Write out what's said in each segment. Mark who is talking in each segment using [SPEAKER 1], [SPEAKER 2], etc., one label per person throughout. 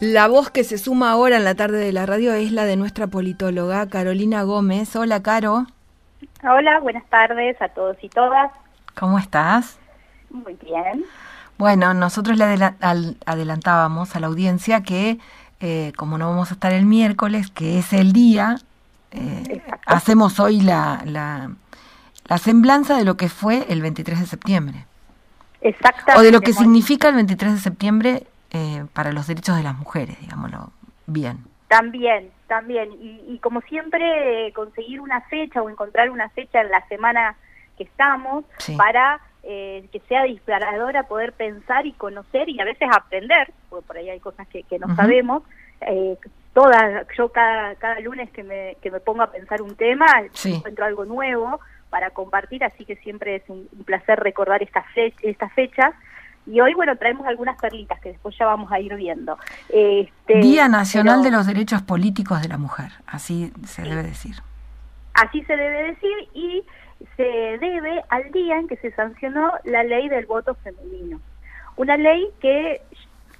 [SPEAKER 1] La voz que se suma ahora en la tarde de la radio es la de nuestra politóloga Carolina Gómez. Hola, Caro.
[SPEAKER 2] Hola, buenas tardes a todos y todas.
[SPEAKER 1] ¿Cómo estás?
[SPEAKER 2] Muy bien.
[SPEAKER 1] Bueno, nosotros le adelantábamos a la audiencia que eh, como no vamos a estar el miércoles, que es el día, eh, hacemos hoy la, la, la, semblanza de lo que fue el 23 de septiembre.
[SPEAKER 2] Exactamente.
[SPEAKER 1] O de lo que significa el 23 de septiembre eh, para los derechos de las mujeres, digámoslo bien.
[SPEAKER 2] También, también. Y, y como siempre, conseguir una fecha o encontrar una fecha en la semana que estamos para eh, que sea disparadora poder pensar y conocer y a veces aprender, porque por ahí hay cosas que, no sabemos. Eh, todas, yo cada, cada lunes que me, que me pongo a pensar un tema, encuentro algo nuevo para compartir, así que siempre es un, placer recordar estas, estas fechas. Y hoy, bueno, traemos algunas perlitas que después ya vamos a ir viendo.
[SPEAKER 1] Este, Día Nacional de los Derechos Políticos de la Mujer, así se debe decir.
[SPEAKER 2] Así se debe decir y se debe al día en que se sancionó la ley del voto femenino. Una ley que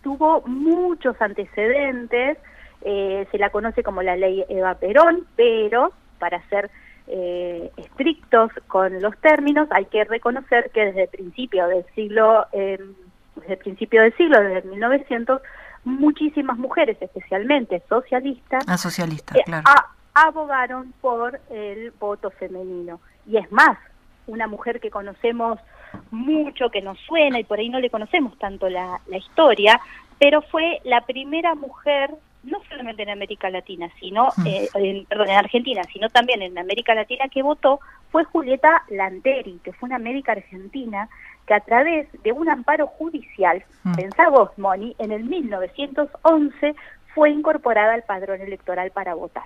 [SPEAKER 2] tuvo muchos antecedentes, eh, se la conoce como la ley Eva Perón, pero para ser eh, estrictos con los términos hay que reconocer que desde el principio del siglo, em, desde el principio del siglo, desde 1900, muchísimas mujeres, especialmente socialistas,
[SPEAKER 1] ah, eh, claro.
[SPEAKER 2] abogaron por el voto femenino y es más, una mujer que conocemos mucho, que nos suena y por ahí no le conocemos tanto la, historia, pero fue la primera mujer, no solamente en América Latina, sino, mm. eh, en, perdón, en Argentina, sino también en América Latina que votó, fue Julieta Lanteri, que fue una médica argentina que a través de un amparo judicial, mm. pensá vos, Moni, en el 1911 fue incorporada al padrón electoral para votar.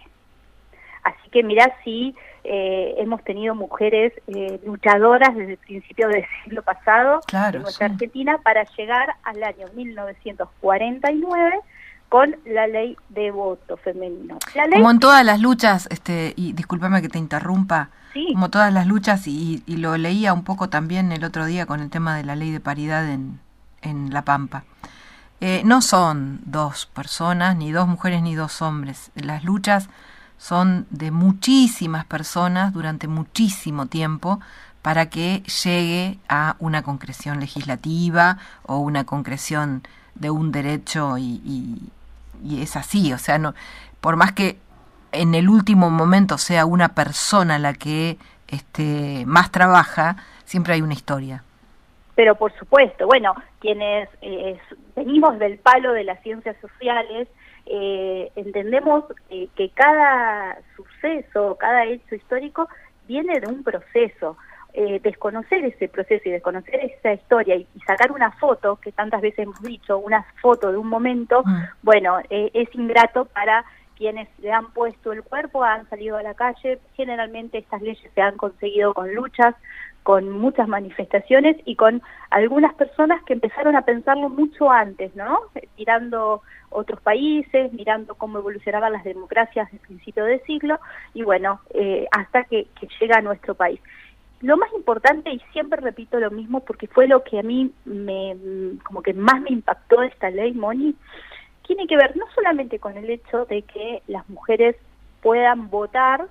[SPEAKER 2] Así que mirá si eh, hemos tenido mujeres eh, luchadoras desde el principio del siglo pasado en nuestra Argentina para llegar al año 1949 con la ley de voto femenino.
[SPEAKER 1] Como en todas las luchas, este, y discúlpame que te interrumpa, como todas las luchas, y, lo leía un poco también el otro día con el tema de la ley de paridad en, en La Pampa. Eh, no son dos personas, ni dos mujeres, ni dos hombres. Las luchas son de muchísimas personas durante muchísimo tiempo para que llegue a una concreción legislativa o una concreción de un derecho y, es así, o sea, no, por más que en el último momento sea una persona la que este, más trabaja, siempre hay una historia.
[SPEAKER 2] Pero por supuesto, bueno, quienes eh, venimos del palo de las ciencias sociales, eh, entendemos eh, que cada suceso, cada hecho histórico viene de un proceso. Eh, desconocer ese proceso y desconocer esa historia y, sacar una foto, que tantas veces hemos dicho, una foto de un momento, mm. bueno, es ingrato para quienes le han puesto el cuerpo, han salido a la calle. Generalmente estas leyes se han conseguido con luchas, con muchas manifestaciones y con algunas personas que empezaron a pensarlo mucho antes, ¿no? Mirando otros países, mirando cómo evolucionaban las democracias del principio del siglo y bueno, eh, hasta que, llega a nuestro país. Lo más importante, y siempre repito lo mismo porque fue lo que a mí me, como que más me impactó esta ley, Moni, tiene que ver no solamente con el hecho de que las mujeres puedan votar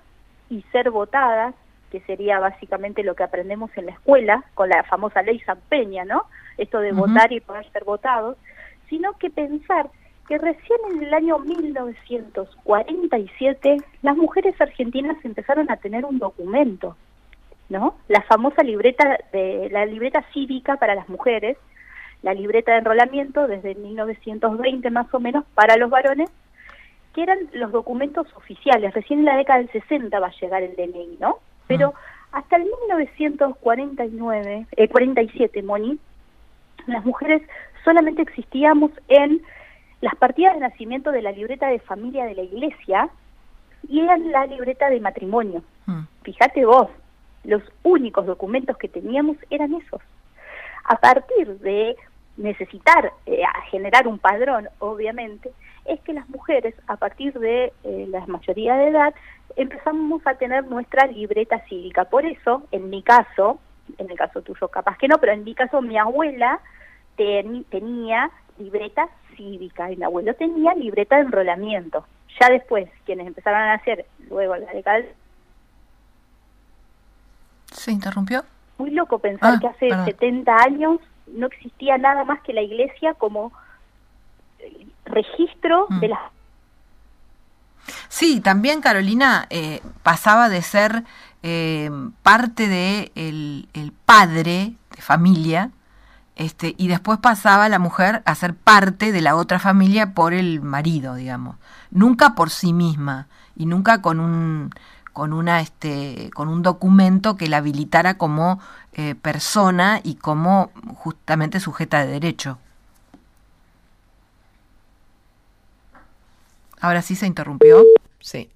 [SPEAKER 2] y ser votadas, que sería básicamente lo que aprendemos en la escuela, con la famosa ley San Peña, ¿no? Esto de votar y poder ser votados, sino que pensar que recién en el año 1947 las mujeres argentinas empezaron a tener un documento, ¿no? La famosa libreta de la libreta cívica para las mujeres, la libreta de enrolamiento desde 1920 más o menos para los varones, que eran los documentos oficiales. Recién en la década del 60 va a llegar el DNI, ¿no? Pero ah. hasta el 1949, eh, 47, Moni, las mujeres solamente existíamos en las partidas de nacimiento de la libreta de familia de la iglesia y en la libreta de matrimonio. Ah. Fíjate vos, los únicos documentos que teníamos eran esos. A partir de necesitar eh, generar un padrón, obviamente, es que las mujeres, a partir de eh, la mayoría de edad, empezamos a tener nuestra libreta cívica. Por eso, en mi caso, en el caso tuyo capaz que no, pero en mi caso mi abuela tenía libreta cívica y mi abuelo tenía libreta de enrolamiento. Ya después, quienes empezaron a hacer luego la década...
[SPEAKER 1] ¿Se interrumpió?
[SPEAKER 2] Muy loco pensar ah, que hace 70 años no existía nada más que la iglesia como registro mm. de las...
[SPEAKER 1] Sí, también Carolina eh, pasaba de ser eh, parte de el, padre de familia, este, y después pasaba la mujer a ser parte de la otra familia por el marido, digamos. Nunca por sí misma y nunca con un con una este con un documento que la habilitara como eh, persona y como justamente sujeta de derecho. Ahora sí se interrumpió. Sí,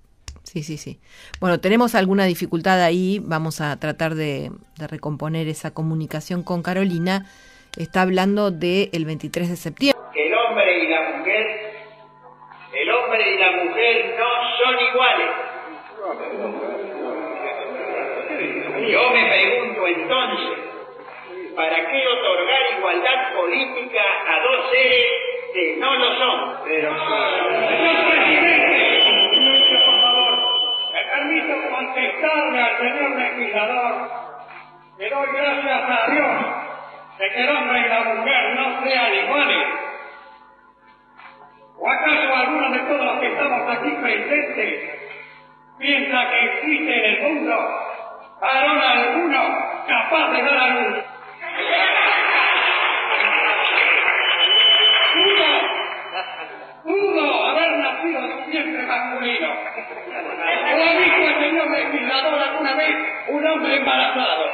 [SPEAKER 1] sí, sí, sí. Bueno, tenemos alguna dificultad ahí. Vamos a tratar de, recomponer esa comunicación con Carolina. Está hablando del el 23 de septiembre.
[SPEAKER 3] El hombre y la mujer, el hombre y la mujer no son iguales. Yo me pregunto entonces, ¿para qué otorgar igualdad política a dos seres que no lo son? Pero, señor presidente, por favor, me permito contestarle al señor legislador que doy gracias a Dios de que el hombre y la mujer no sean iguales. ¿O acaso alguno de todos los que estamos aquí presentes piensa que existe en el mundo varón alguno capaz de dar a luz. Pudo, pudo haber nacido siempre masculino. ¿O ha visto el señor legislador alguna vez un hombre embarazado?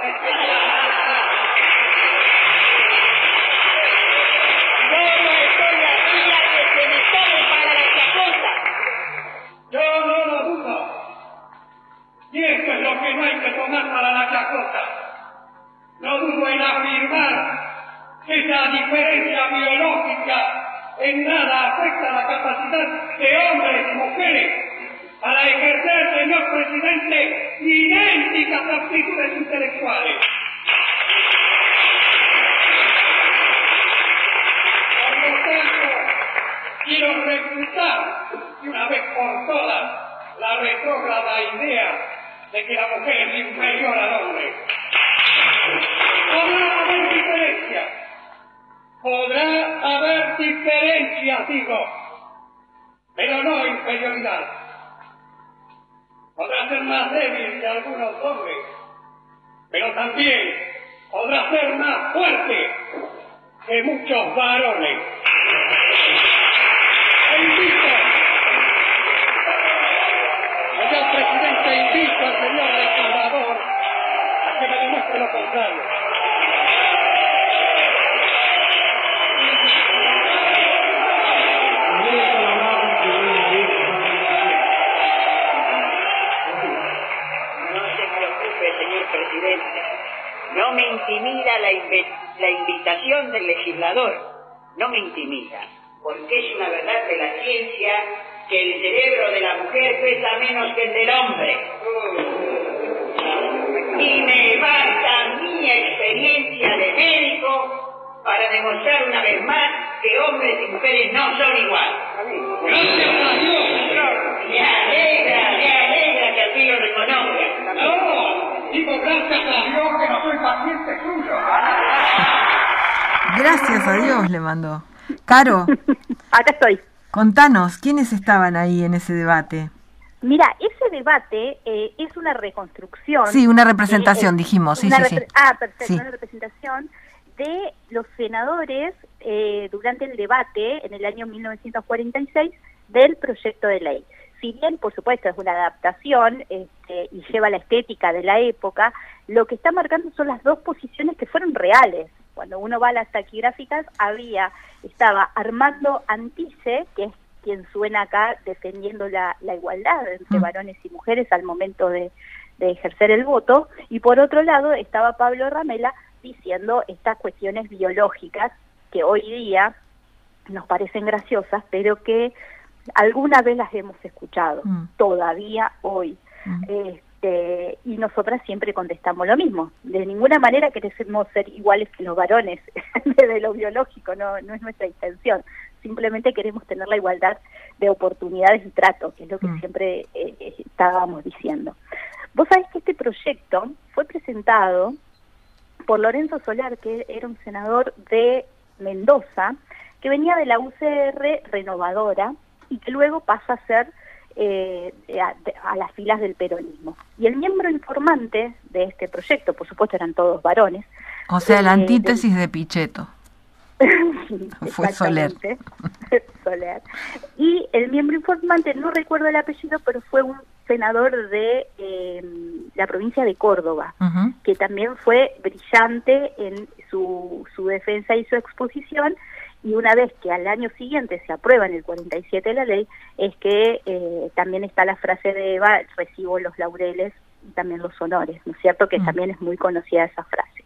[SPEAKER 3] De hombres y mujeres para ejercer, señor presidente, idénticas aptitudes intelectuales. Por lo tanto, quiero refutar de una vez por todas la retrógrada idea de que la mujer es inferior al hombre. Podrá haber diferencias. Podrá haber diferencias, digo, pero no inferioridad. Podrá ser más débil que algunos hombres, pero también podrá ser más fuerte que muchos varones. No me intimida, porque es una verdad de la ciencia que el cerebro de la mujer pesa menos que el del hombre. Y me basta mi experiencia de médico para demostrar una vez más que hombres y mujeres no son igual. Gracias a Dios. Me alegra, me alegra que así lo reconozca. No, digo gracias a Dios que no soy paciente suyo.
[SPEAKER 1] Gracias a Dios le mandó. Caro.
[SPEAKER 2] Acá estoy.
[SPEAKER 1] Contanos, ¿quiénes estaban ahí en ese debate?
[SPEAKER 2] Mira, ese debate eh, es una reconstrucción.
[SPEAKER 1] Sí, una representación, dijimos. Sí, sí, sí.
[SPEAKER 2] Ah, perfecto, una representación de los senadores eh, durante el debate en el año 1946 del proyecto de ley. Si bien, por supuesto, es una adaptación este, y lleva la estética de la época, lo que está marcando son las dos posiciones que fueron reales cuando uno va a las taquigráficas, había, estaba Armando Antice, que es quien suena acá defendiendo la, igualdad entre mm. varones y mujeres al momento de, ejercer el voto, y por otro lado estaba Pablo Ramela diciendo estas cuestiones biológicas que hoy día nos parecen graciosas, pero que alguna vez las hemos escuchado, mm. todavía hoy. Mm. Eh, Este, y nosotras siempre contestamos lo mismo. De ninguna manera queremos ser iguales que los varones desde lo biológico, no, no es nuestra intención. Simplemente queremos tener la igualdad de oportunidades y trato, que es lo que mm. siempre eh, eh, estábamos diciendo. Vos sabés que este proyecto fue presentado por Lorenzo Solar, que era un senador de Mendoza, que venía de la UCR renovadora y que luego pasa a ser eh, a, las filas del peronismo. Y el miembro informante de este proyecto, por supuesto eran todos varones.
[SPEAKER 1] O sea, la eh, antítesis de, Pichetto. Fue Soler.
[SPEAKER 2] Soler. Y el miembro informante, no recuerdo el apellido, pero fue un senador de em, la provincia de Córdoba, que también fue brillante en su, su defensa y su exposición, y una vez que al año siguiente se aprueba en el 47 de la ley, es que eh, también está la frase de Eva, recibo los laureles y también los honores, ¿no es cierto? Que también es muy conocida esa frase.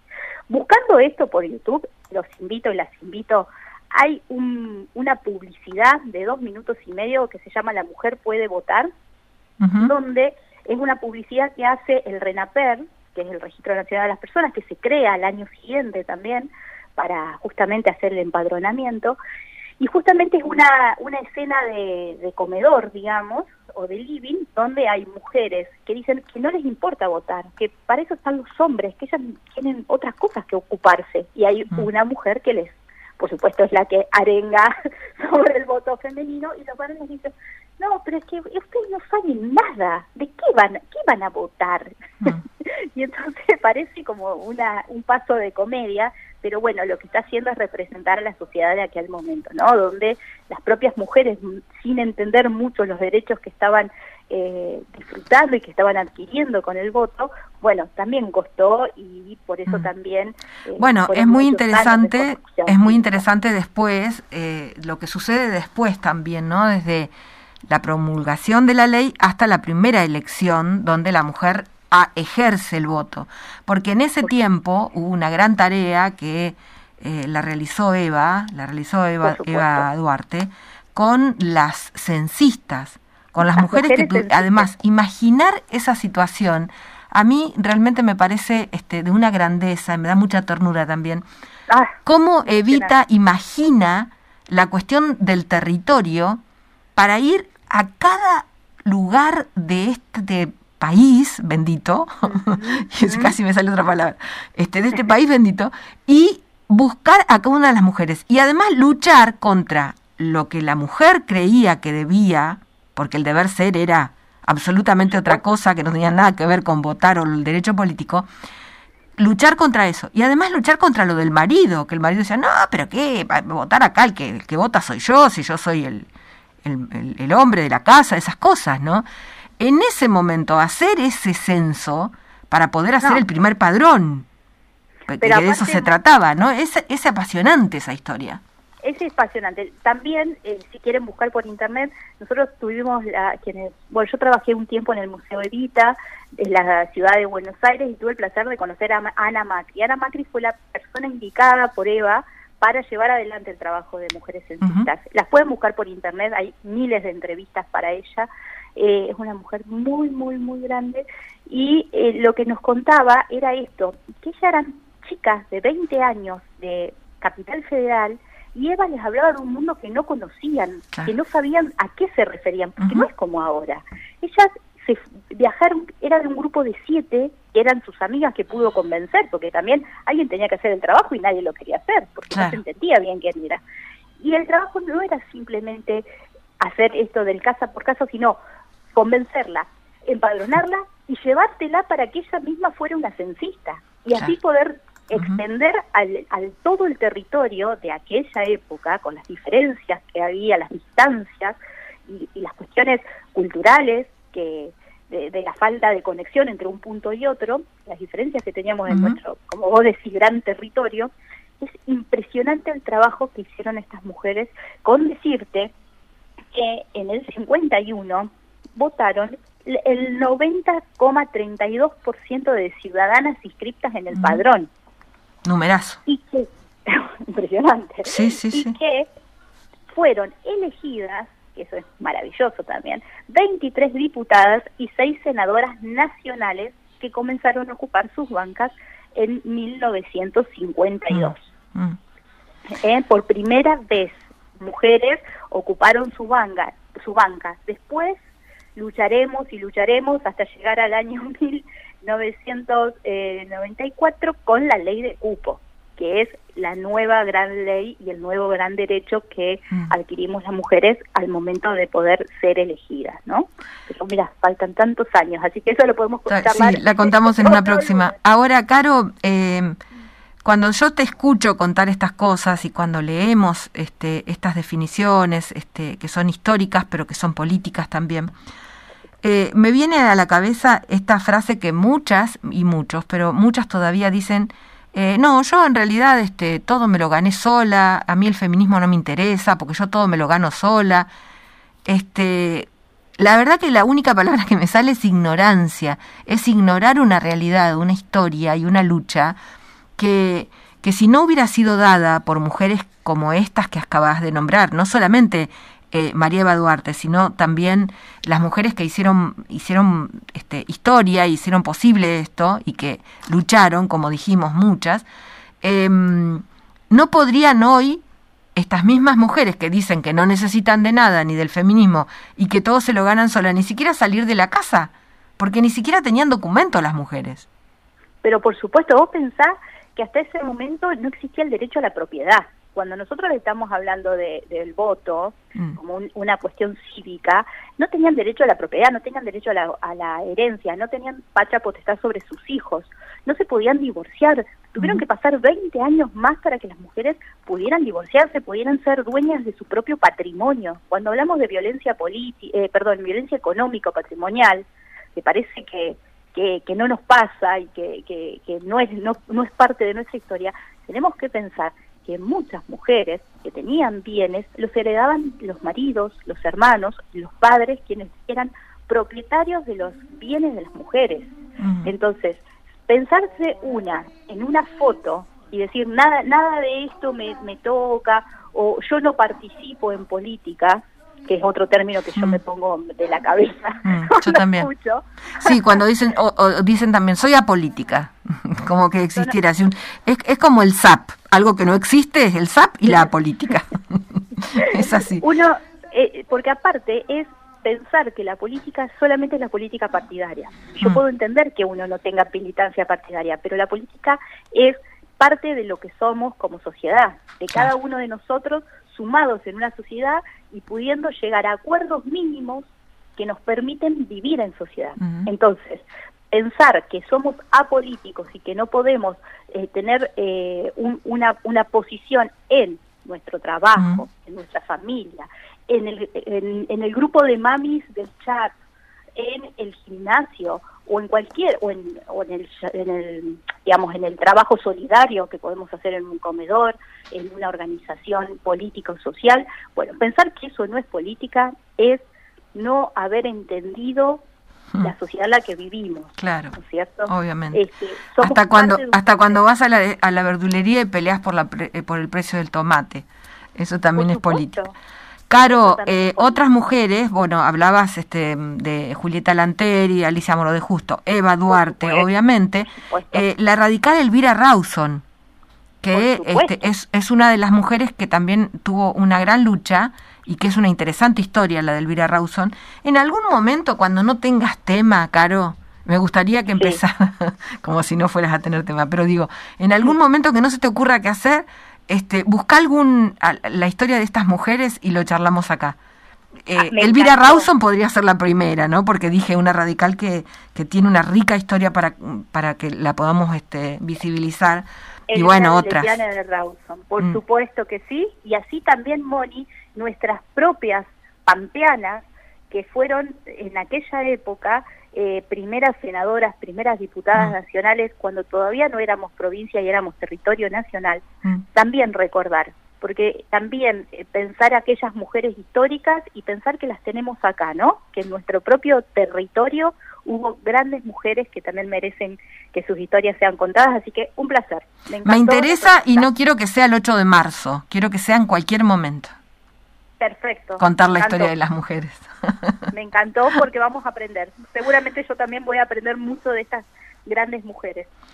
[SPEAKER 2] Buscando esto por YouTube, los invito y las invito, hay una publicidad de dos minutos y medio que se llama La Mujer Puede Votar, donde es una publicidad que hace el RENAPER, que es el Registro Nacional de las Personas, que se crea al año siguiente también para justamente hacer el empadronamiento. Y justamente es una, una escena de, de comedor, digamos, o de living, donde hay mujeres que dicen que no les importa votar, que para eso están los hombres, que ellas tienen otras cosas que ocuparse. Y hay mm. una mujer que les, por supuesto, es la que arenga sobre el voto femenino y los varones dicen, no, pero es que ustedes no saben nada, ¿de qué van, qué van a votar? Mm. y entonces parece como una, un paso de comedia, pero bueno, lo que está haciendo es representar a la sociedad de aquel momento, ¿no? Donde las propias mujeres, sin entender mucho los derechos que estaban eh, disfrutando y que estaban adquiriendo con el voto, bueno, también costó y por eso mm. también...
[SPEAKER 1] Eh, bueno, es muy interesante, es muy interesante después, eh, lo que sucede después también, ¿no? Desde la promulgación de la ley hasta la primera elección, donde la mujer a, ejerce el voto. Porque en ese tiempo hubo una gran tarea que eh, la realizó Eva, la realizó Eva, Eva Duarte, con las censistas, con las, mujeres, que además imaginar esa situación a mí realmente me parece este, de una grandeza me da mucha ternura también. Ah, ¿Cómo evita, imagina la cuestión del territorio para ir a cada lugar de este país bendito, casi me sale otra palabra, este, de este país bendito, y buscar a cada una de las mujeres. Y además luchar contra lo que la mujer creía que debía, porque el deber ser era absolutamente otra cosa que no tenía nada que ver con votar o el derecho político, luchar contra eso. Y además luchar contra lo del marido, que el marido decía, no, pero ¿qué? Votar acá, el que, el que vota soy yo, si yo soy el, el, el hombre de la casa, esas cosas, ¿no? en ese momento hacer ese censo para poder hacer el primer padrón. que de eso se trataba, ¿no? Es, es apasionante esa historia.
[SPEAKER 2] Es apasionante. También, eh, si quieren buscar por internet, nosotros tuvimos la, quienes, bueno, yo trabajé un tiempo en el Museo Evita, en la ciudad de Buenos Aires, y tuve el placer de conocer a Ana Macri. Ana Macri fue la persona indicada por Eva para llevar adelante el trabajo de mujeres censistas. Las pueden buscar por internet, hay miles de entrevistas para ella. Eh, es una mujer muy, muy, muy grande, y eh, lo que nos contaba era esto, que ellas eran chicas de 20 años de Capital Federal, y Eva les hablaba de un mundo que no conocían, que no sabían a qué se referían, porque no es como ahora. Ellas se viajaron, era de un grupo de siete, que eran sus amigas que pudo convencer, porque también alguien tenía que hacer el trabajo y nadie lo quería hacer, porque no se entendía bien quién era. Y el trabajo no era simplemente hacer esto del casa por casa, sino convencerla, empadronarla y llevártela para que ella misma fuera una censista. Y así poder extender al, todo el territorio de aquella época, con las diferencias que había, las distancias y, las cuestiones culturales que de, la falta de conexión entre un punto y otro, las diferencias que teníamos en nuestro, como vos decís, gran territorio, es impresionante el trabajo que hicieron estas mujeres con decirte que en el 51 votaron el 90,32% de ciudadanas inscritas en el padrón.
[SPEAKER 1] Numerazo.
[SPEAKER 2] Y que, impresionante.
[SPEAKER 1] Sí, sí,
[SPEAKER 2] y que fueron elegidas que eso es maravilloso también, 23 diputadas y 6 senadoras nacionales que comenzaron a ocupar sus bancas en 1952. Mm, mm. Eh, por primera vez mujeres ocuparon su banca, su banca. Después lucharemos y lucharemos hasta llegar al año 1994 con la ley de cupo que es la nueva gran ley y el nuevo gran derecho que mm. adquirimos las mujeres al momento de poder ser elegidas, ¿no? Pero mira, faltan tantos años, así que eso lo podemos contar.
[SPEAKER 1] Sí, la contamos en una próxima. Ahora, Caro, eh, cuando yo te escucho contar estas cosas y cuando leemos este, estas definiciones este, que son históricas pero que son políticas también, eh, me viene a la cabeza esta frase que muchas y muchos, pero muchas todavía dicen eh, no, yo en realidad este, todo me lo gané sola, a mí el feminismo no me interesa porque yo todo me lo gano sola. Este, la verdad que la única palabra que me sale es ignorancia, es ignorar una realidad, una historia y una lucha que, que si no hubiera sido dada por mujeres como estas que acabas de nombrar, no solamente eh, María Eva Duarte, sino también las mujeres que hicieron, hicieron este, historia, hicieron posible esto y que lucharon, como dijimos muchas, em, no podrían hoy estas mismas mujeres que dicen que no necesitan de nada ni del feminismo y que todo se lo ganan sola, ni siquiera salir de la casa, porque ni siquiera tenían documento las mujeres.
[SPEAKER 2] Pero por supuesto, vos pensás que hasta ese momento no existía el derecho a la propiedad cuando nosotros estamos hablando del voto mm. como una cuestión cívica, no tenían derecho a la propiedad, no tenían derecho a la, herencia, no tenían pacha potestad sobre sus hijos, no se podían divorciar. Tuvieron que pasar 20 años más para que las mujeres pudieran divorciarse, pudieran ser dueñas de su propio patrimonio. Cuando hablamos de violencia política, eh, perdón, violencia económica patrimonial, que parece que, que, no nos pasa y que, que, no, es, no, no es parte de nuestra historia, tenemos que pensar que muchas mujeres que tenían bienes los heredaban los maridos, los hermanos, los padres, quienes eran propietarios de los bienes de las mujeres. Entonces, pensarse una en una foto y decir nada nada de esto me, me toca o yo no participo en política, que es otro término que yo mm. me pongo de la cabeza.
[SPEAKER 1] Mm, yo también. Sí, cuando dicen, o, dicen también, soy apolítica, como que existiera. así es, es como el SAP, algo que no existe es el SAP y la política. es así.
[SPEAKER 2] Uno, eh, porque aparte es pensar que la política solamente es la política partidaria. Yo mm. puedo entender que uno no tenga militancia partidaria, pero la política es parte de lo que somos como sociedad, de cada uno de nosotros sumados en una sociedad y pudiendo llegar a acuerdos mínimos que nos permiten vivir en sociedad. Entonces, pensar que somos apolíticos y que no podemos eh, tener eh, una, una posición en nuestro trabajo, en nuestra familia, en el, en el grupo de mamis del chat, en el gimnasio o en cualquier o en, o en, el, en el digamos en el trabajo solidario que podemos hacer en un comedor en una organización política o social bueno pensar que eso no es política es no haber entendido hmm. la sociedad en la que vivimos
[SPEAKER 1] claro ¿no es cierto obviamente. Este, hasta cuando hasta cuando vas a la a la verdulería y peleas por la eh, por el precio del tomate. Eso también es política Caro, eh, otras mujeres, bueno, hablabas este, de Julieta Lanteri, Alicia Moro de Justo, Eva Duarte, obviamente, eh, la radical Elvira Rawson, que este, es, es una de las mujeres que también tuvo una gran lucha y que es una interesante historia la de Elvira Rawson. En algún momento, cuando no tengas tema, Caro, me gustaría que empezara, como si no fueras a tener tema, pero digo, en algún momento que no se te ocurra qué hacer, este, busca algún la historia de estas mujeres y lo charlamos acá. Eh, ah, Elvira Rawson podría ser la primera, ¿no? Porque dije una radical que, que tiene una rica historia para, para que la podamos este, visibilizar. y bueno, otras.
[SPEAKER 2] De Rawson. Por mm. supuesto que sí. Y así también, Moni, nuestras propias pampeanas, que fueron en aquella época eh, primeras senadoras, primeras diputadas mm. nacionales, cuando todavía no éramos provincia y éramos territorio nacional, mm. también recordar, porque también eh, pensar aquellas mujeres históricas y pensar que las tenemos acá, ¿no? Que en nuestro propio territorio hubo grandes mujeres que también merecen que sus historias sean contadas, así que un placer.
[SPEAKER 1] Me, Me interesa y no quiero que sea el 8 de marzo, quiero que sea en cualquier momento.
[SPEAKER 2] Perfecto.
[SPEAKER 1] Contar la historia de las mujeres.
[SPEAKER 2] Me encantó porque vamos a aprender. Seguramente yo también voy a aprender mucho de estas grandes mujeres.